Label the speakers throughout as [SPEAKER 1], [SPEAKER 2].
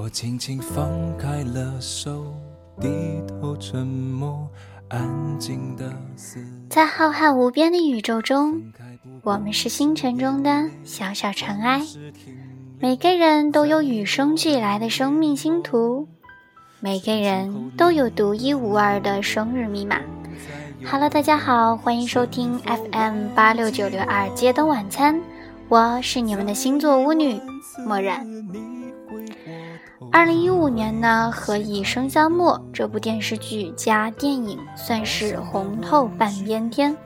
[SPEAKER 1] 我轻轻放开了手，低头沉默，安静的
[SPEAKER 2] 在浩瀚无边的宇宙中，我们是星辰中的小小尘埃。每个人都有与生俱来的生命星图，每个人都有独一无二的生日密码。Hello，大家好，欢迎收听 FM 八六九六二街灯晚餐，我是你们的星座巫女默然。二零一五年呢，《何以笙箫默》这部电视剧加电影算是红透半边天，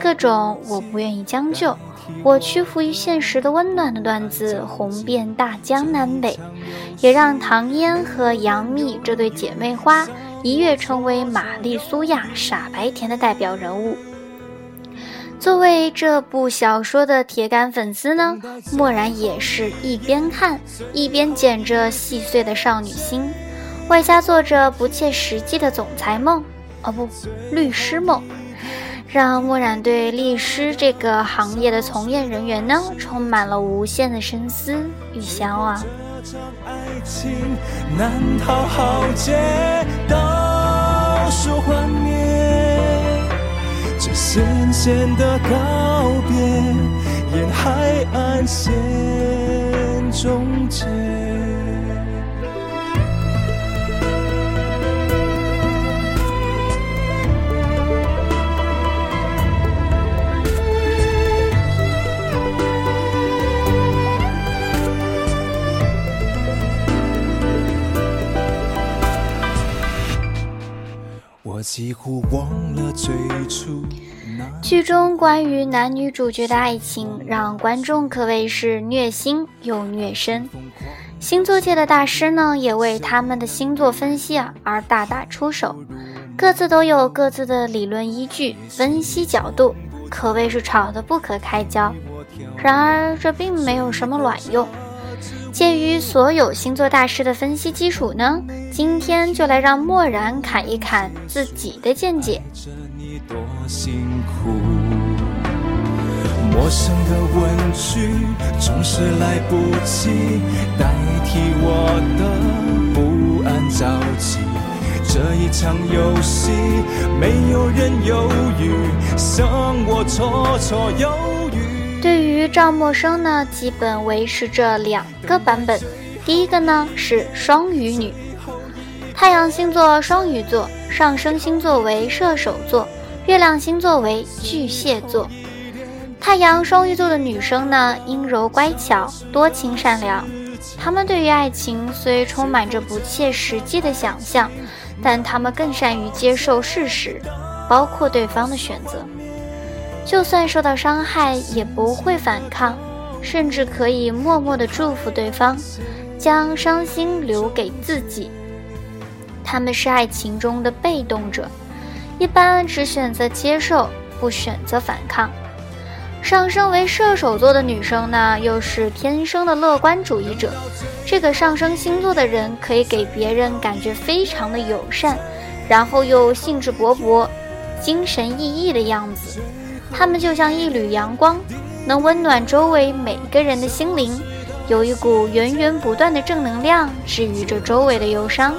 [SPEAKER 2] 各种我不愿意将就，我屈服于现实的温暖的段子红遍大江南北，也让唐嫣和杨幂这对姐妹花。一跃成为玛丽苏亚傻白甜的代表人物。作为这部小说的铁杆粉丝呢，默然也是一边看一边捡着细碎的少女心，外加做着不切实际的总裁梦，哦不，律师梦，让默然对律师这个行业的从业人员呢，充满了无限的深思与向往。
[SPEAKER 1] 爱情难逃浩劫，倒数幻灭，这咸咸的告别，沿海岸线终结。我几乎忘了最初。
[SPEAKER 2] 剧中关于男女主角的爱情，让观众可谓是虐心又虐身。星座界的大师呢，也为他们的星座分析啊而大打出手，各自都有各自的理论依据、分析角度，可谓是吵得不可开交。然而，这并没有什么卵用。鉴于所有星座大师的分析基础呢，今天就来让默然侃一侃自己的见解。
[SPEAKER 1] 多辛苦陌生的问句总是来不及代替我的不安着急，这一场游戏没有人犹豫，像我绰绰有余。
[SPEAKER 2] 对于赵默笙呢，基本维持着两个版本。第一个呢是双鱼女，太阳星座双鱼座，上升星座为射手座，月亮星座为巨蟹座。太阳双鱼座的女生呢，阴柔乖巧，多情善良。她们对于爱情虽充满着不切实际的想象，但她们更善于接受事实，包括对方的选择。就算受到伤害，也不会反抗，甚至可以默默的祝福对方，将伤心留给自己。他们是爱情中的被动者，一般只选择接受，不选择反抗。上升为射手座的女生呢，又是天生的乐观主义者。这个上升星座的人可以给别人感觉非常的友善，然后又兴致勃勃、精神奕奕的样子。他们就像一缕阳光，能温暖周围每个人的心灵，有一股源源不断的正能量，治愈着周围的忧伤。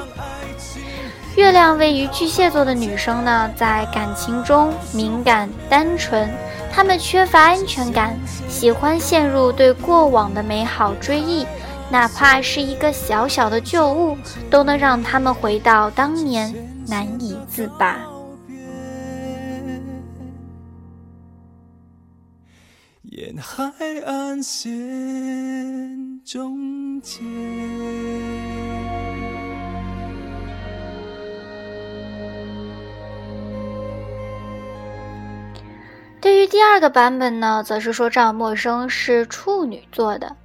[SPEAKER 2] 月亮位于巨蟹座的女生呢，在感情中敏感单纯，她们缺乏安全感，喜欢陷入对过往的美好追忆，哪怕是一个小小的旧物，都能让他们回到当年，难以自拔。沿海岸线终结。二个版本呢，则是说赵默笙是处女座的。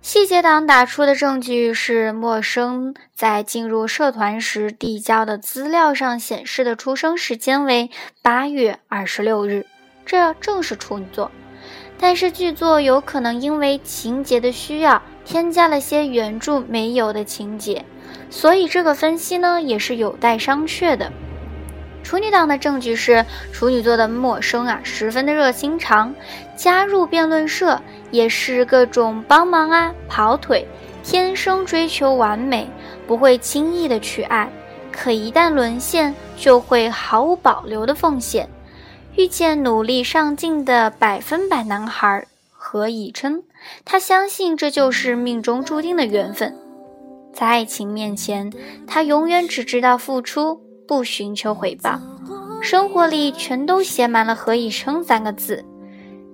[SPEAKER 2] 细节党打出的证据是，默笙在进入社团时递交的资料上显示的出生时间为八月二十六日，这正是处女座。但是剧作有可能因为情节的需要，添加了些原著没有的情节，所以这个分析呢也是有待商榷的。处女党的证据是处女座的陌生啊，十分的热心肠，加入辩论社也是各种帮忙啊、跑腿，天生追求完美，不会轻易的去爱，可一旦沦陷，就会毫无保留的奉献。遇见努力上进的百分百男孩何以琛，他相信这就是命中注定的缘分。在爱情面前，他永远只知道付出，不寻求回报。生活里全都写满了“何以琛”三个字。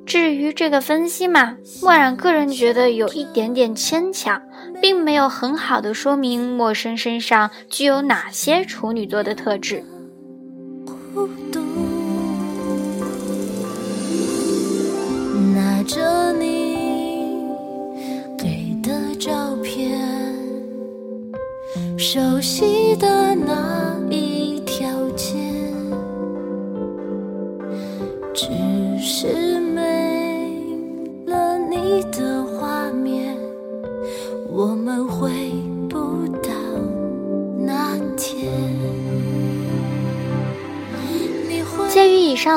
[SPEAKER 2] 至于这个分析嘛，墨染个人觉得有一点点牵强，并没有很好的说明陌生身上具有哪些处女座的特质。拿着你给的照片，熟悉的那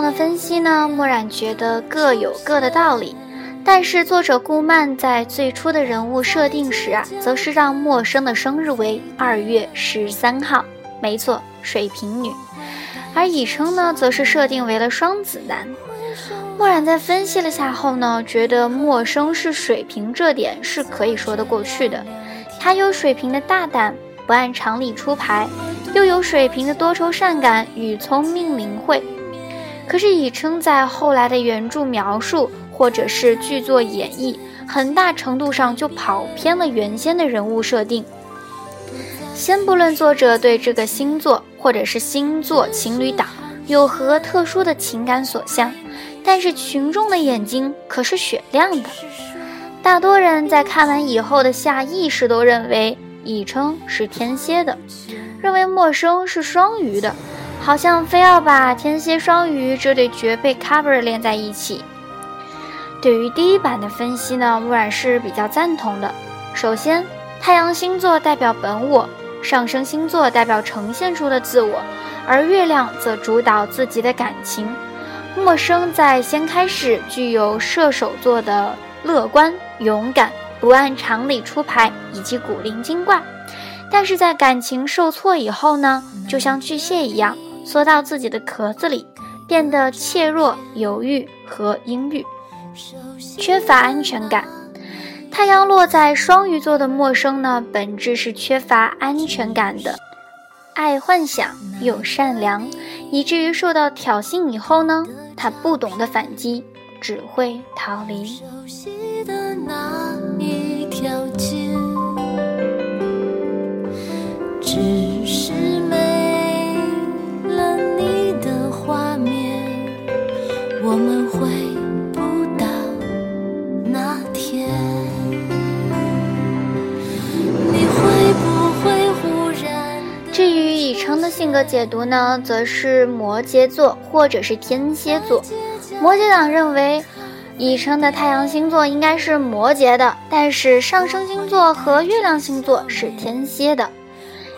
[SPEAKER 2] 的分析呢，墨染觉得各有各的道理。但是作者顾漫在最初的人物设定时啊，则是让陌生的生日为二月十三号，没错，水瓶女。而以称呢，则是设定为了双子男。墨染在分析了下后呢，觉得陌生是水瓶这点是可以说得过去的。他有水瓶的大胆，不按常理出牌，又有水瓶的多愁善感与聪明灵慧。可是以琛在后来的原著描述或者是剧作演绎，很大程度上就跑偏了原先的人物设定。先不论作者对这个星座或者是星座情侣档有何特殊的情感所向，但是群众的眼睛可是雪亮的。大多人在看完以后的下意识都认为以琛是天蝎的，认为陌生是双鱼的。好像非要把天蝎双鱼这对绝配 cover 连在一起。对于第一版的分析呢，木染是比较赞同的。首先，太阳星座代表本我，上升星座代表呈现出的自我，而月亮则主导自己的感情。陌生在先开始具有射手座的乐观、勇敢、不按常理出牌以及古灵精怪，但是在感情受挫以后呢，就像巨蟹一样。缩到自己的壳子里，变得怯弱、犹豫和阴郁，缺乏安全感。太阳落在双鱼座的陌生呢，本质是缺乏安全感的，爱幻想又善良，以至于受到挑衅以后呢，他不懂得反击，只会逃离。只性格解读呢，则是摩羯座或者是天蝎座。摩羯党认为，以琛的太阳星座应该是摩羯的，但是上升星座和月亮星座是天蝎的。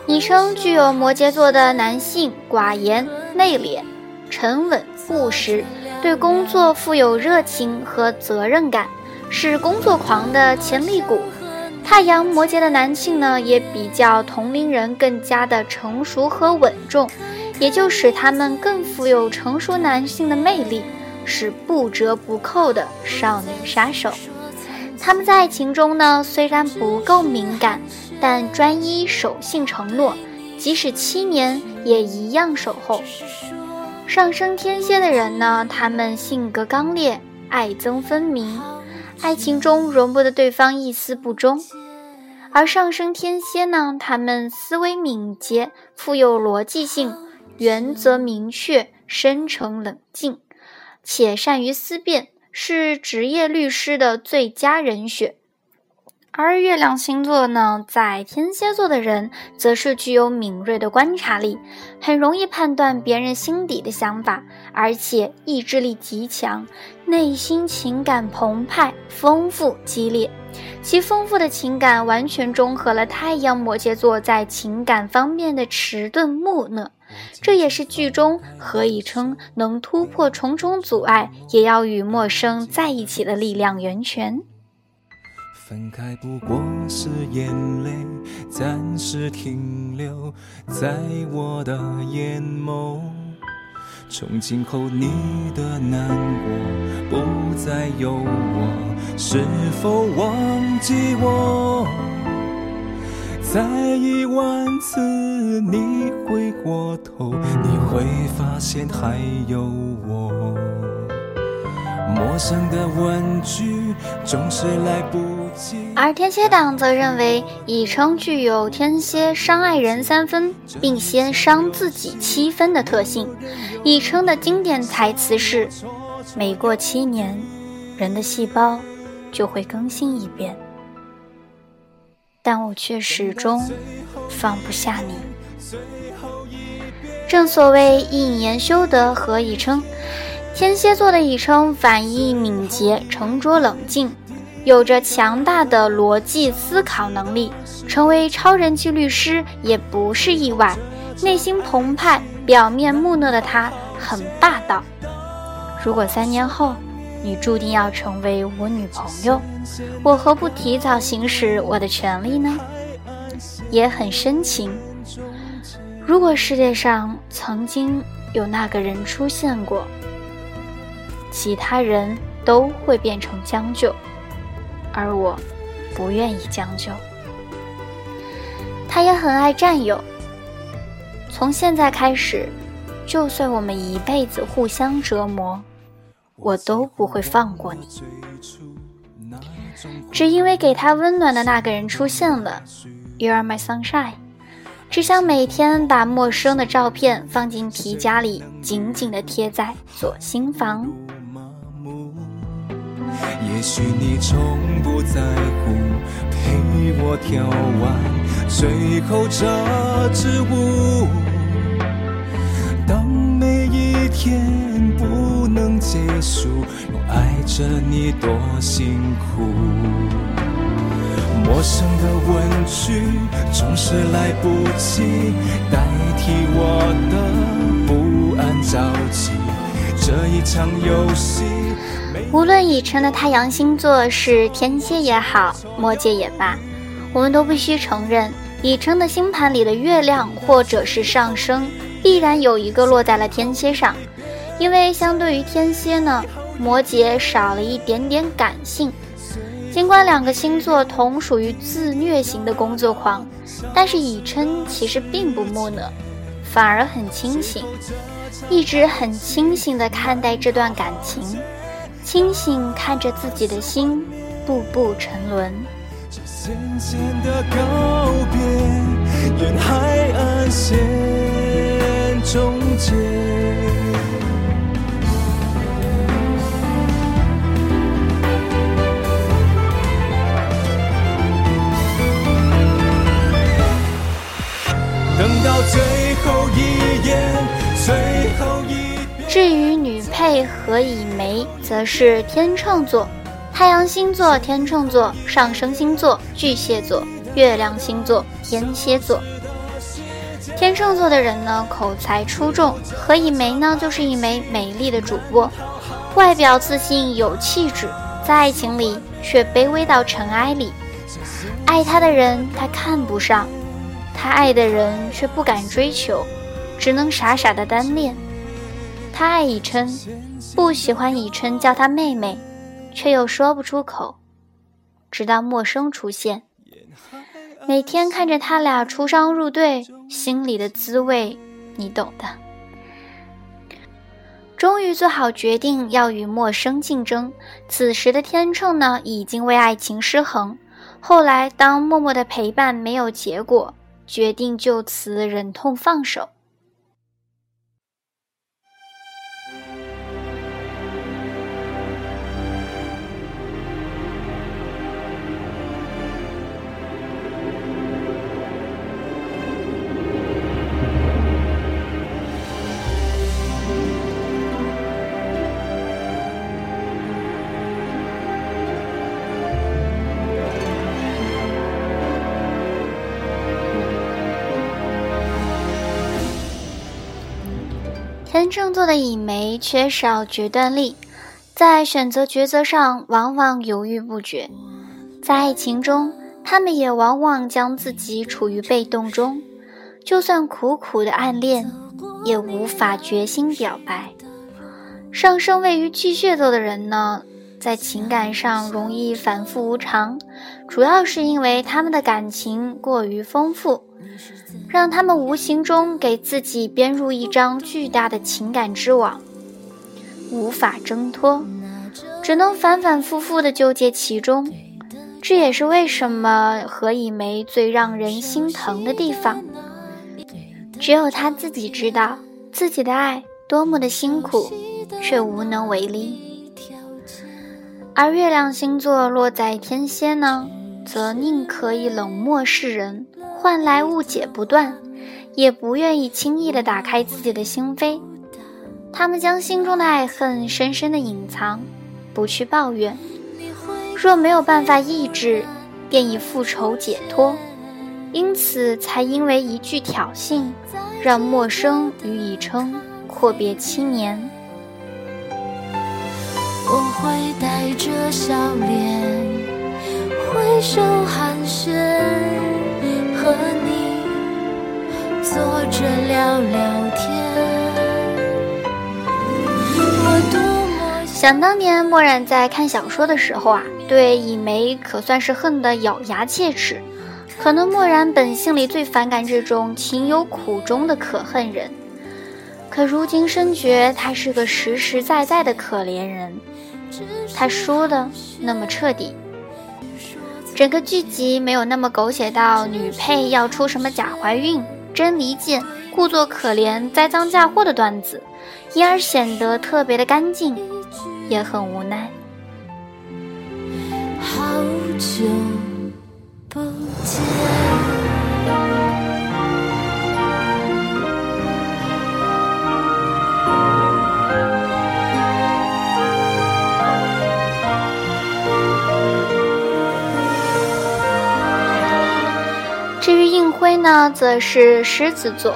[SPEAKER 2] 以琛具有摩羯座的男性，寡言、内敛、沉稳、务实。对工作富有热情和责任感，是工作狂的潜力股。太阳摩羯的男性呢，也比较同龄人更加的成熟和稳重，也就使他们更富有成熟男性的魅力，是不折不扣的少女杀手。他们在爱情中呢，虽然不够敏感，但专一守信承诺，即使七年也一样守候。上升天蝎的人呢，他们性格刚烈，爱憎分明，爱情中容不得对方一丝不忠；而上升天蝎呢，他们思维敏捷，富有逻辑性，原则明确，深沉冷静，且善于思辨，是职业律师的最佳人选。而月亮星座呢，在天蝎座的人，则是具有敏锐的观察力，很容易判断别人心底的想法，而且意志力极强，内心情感澎湃、丰富、激烈。其丰富的情感完全中和了太阳摩羯座在情感方面的迟钝木讷，这也是剧中何以琛能突破重重阻碍，也要与陌生在一起的力量源泉。
[SPEAKER 1] 分开不过是眼泪暂时停留在我的眼眸，从今后你的难过不再有我，是否忘记我？再一万次你回过头，你会发现还有我。陌生的问句总是来不。
[SPEAKER 2] 而天蝎党则认为乙称具有天蝎伤爱人三分，并先伤自己七分的特性。乙称的经典台词是：“每过七年，人的细胞就会更新一遍。”但我却始终放不下你。正所谓一言修得，何以称？天蝎座的乙称反应敏捷、沉着冷静，有着强大的逻辑思考能力，成为超人气律师也不是意外。内心澎湃、表面木讷的他很霸道。如果三年后你注定要成为我女朋友，我何不提早行使我的权利呢？也很深情。如果世界上曾经有那个人出现过。其他人都会变成将就，而我不愿意将就。他也很爱占有。从现在开始，就算我们一辈子互相折磨，我都不会放过你。只因为给他温暖的那个人出现了，You are my sunshine。只想每天把陌生的照片放进皮夹里，紧紧地贴在左心房。
[SPEAKER 1] 也许你从不在乎陪我跳完最后这支舞。当每一天不能结束，我爱着你多辛苦。陌生的问句总是来不及代替我的不安着急。这一场游戏。
[SPEAKER 2] 无论乙辰的太阳星座是天蝎也好，摩羯也罢，我们都必须承认，乙辰的星盘里的月亮或者是上升，必然有一个落在了天蝎上。因为相对于天蝎呢，摩羯少了一点点感性。尽管两个星座同属于自虐型的工作狂，但是乙辰其实并不木讷，反而很清醒，一直很清醒地看待这段感情。清醒看着自己的心步步沉沦。等到最后一眼，最后一。至于女配何以玫，则是天秤座，太阳星座天秤座，上升星座巨蟹座，月亮星座天蝎座。天秤座的人呢，口才出众，何以玫呢，就是一枚美丽的主播，外表自信有气质，在爱情里却卑微到尘埃里。爱他的人他看不上，他爱的人却不敢追求，只能傻傻的单恋。他爱以琛，不喜欢以琛叫他妹妹，却又说不出口。直到陌生出现，每天看着他俩出双入对，心里的滋味你懂的。终于做好决定要与陌生竞争。此时的天秤呢，已经为爱情失衡。后来当默默的陪伴没有结果，决定就此忍痛放手。正座的乙眉缺少决断力，在选择抉择上往往犹豫不决。在爱情中，他们也往往将自己处于被动中，就算苦苦的暗恋，也无法决心表白。上升位于巨蟹座的人呢，在情感上容易反复无常，主要是因为他们的感情过于丰富，让他们无形中给自己编入一张巨大的情感之网，无法挣脱，只能反反复复的纠结其中。这也是为什么何以玫最让人心疼的地方。只有他自己知道自己的爱多么的辛苦。却无能为力，而月亮星座落在天蝎呢，则宁可以冷漠示人，换来误解不断，也不愿意轻易的打开自己的心扉。他们将心中的爱恨深深的隐藏，不去抱怨。若没有办法抑制，便以复仇解脱。因此，才因为一句挑衅，让陌生予以称阔别七年。
[SPEAKER 3] 我会带着笑脸挥手寒暄和你坐着聊聊天
[SPEAKER 2] 想当年墨染在看小说的时候啊对以梅可算是恨得咬牙切齿可能墨染本性里最反感这种情有苦衷的可恨人。可如今深觉他是个实实在在的可怜人。他输的那么彻底，整个剧集没有那么狗血到女配要出什么假怀孕、真离间、故作可怜、栽赃嫁祸的段子，因而显得特别的干净，也很无奈。好久不见。呢，则是狮子座，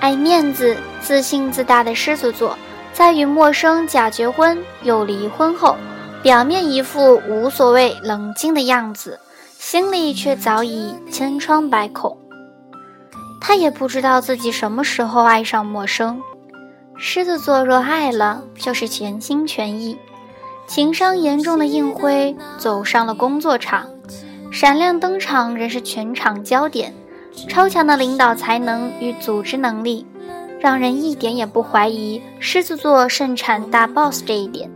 [SPEAKER 2] 爱面子、自信自大的狮子座，在与陌生假结婚又离婚后，表面一副无所谓、冷静的样子，心里却早已千疮百孔。他也不知道自己什么时候爱上陌生。狮子座若爱了，就是全心全意。情商严重的应辉走上了工作场，闪亮登场，仍是全场焦点。超强的领导才能与组织能力，让人一点也不怀疑狮子座盛产大 boss 这一点。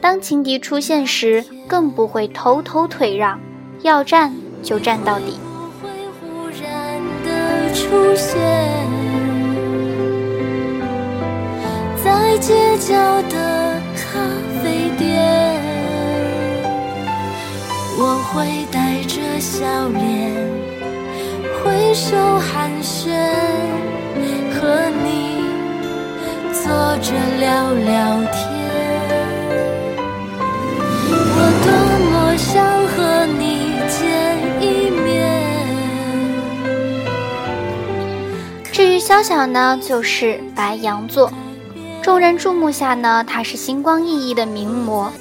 [SPEAKER 2] 当情敌出现时，更不会偷偷退让，要战就战到底。在街角的咖啡店，我会带着笑脸。挥手寒暄，和你坐着聊聊天。我多么想和你见一面。至于肖小呢，就是白羊座，众人注目下呢，他是星光熠熠的名模。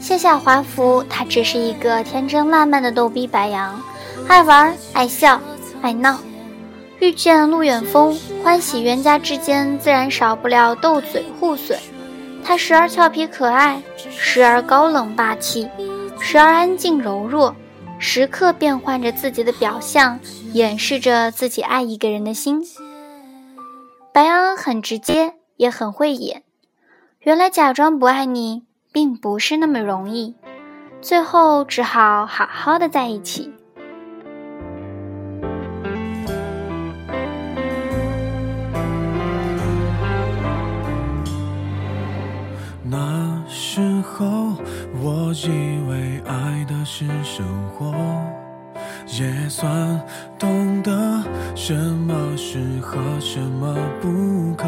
[SPEAKER 2] 卸下华服，他只是一个天真烂漫的逗逼白羊，爱玩爱笑。爱闹，遇见陆远峰，欢喜冤家之间自然少不了斗嘴互损。他时而俏皮可爱，时而高冷霸气，时而安静柔弱，时刻变换着自己的表象，掩饰着自己爱一个人的心。白羊很直接，也很会演。原来假装不爱你，并不是那么容易，最后只好好好的在一起。我以为爱的是生活，也算懂得什么适合，什么不可。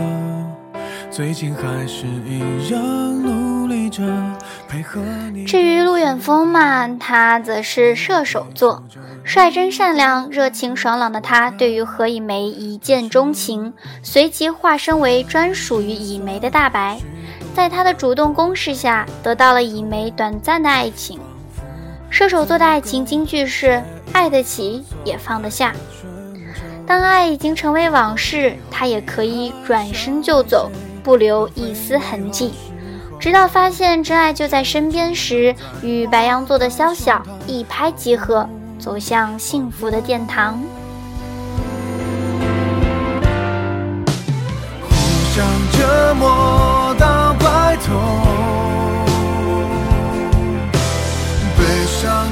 [SPEAKER 2] 最近还是一样努力着配合你。至于陆远峰嘛，他则是射手座，率真善良、热情爽朗的他，对于何以玫一见钟情，随即化身为专属于以玫的大白。在他的主动攻势下，得到了一枚短暂的爱情。射手座的爱情金句是：爱得起，也放得下。当爱已经成为往事，他也可以转身就走，不留一丝痕迹，直到发现真爱就在身边时，与白羊座的肖晓一拍即合，走向幸福的殿堂。
[SPEAKER 4] 互相折磨到白头，悲伤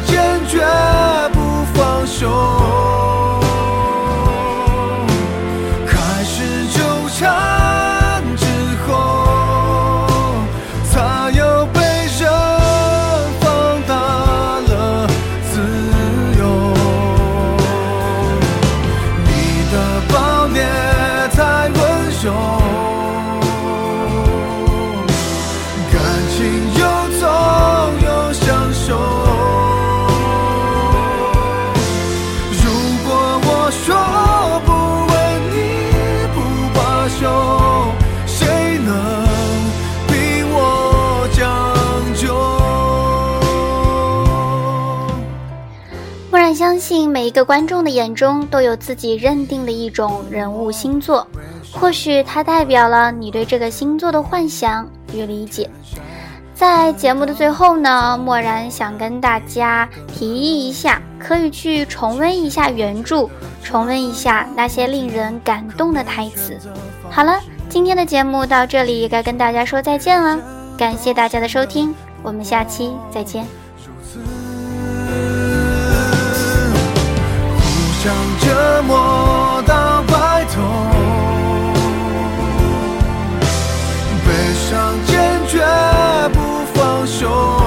[SPEAKER 2] 信每一个观众的眼中都有自己认定的一种人物星座，或许它代表了你对这个星座的幻想与理解。在节目的最后呢，默然想跟大家提议一下，可以去重温一下原著，重温一下那些令人感动的台词。好了，今天的节目到这里也该跟大家说再见了，感谢大家的收听，我们下期再见。
[SPEAKER 4] 折磨到白头悲伤坚决不放手。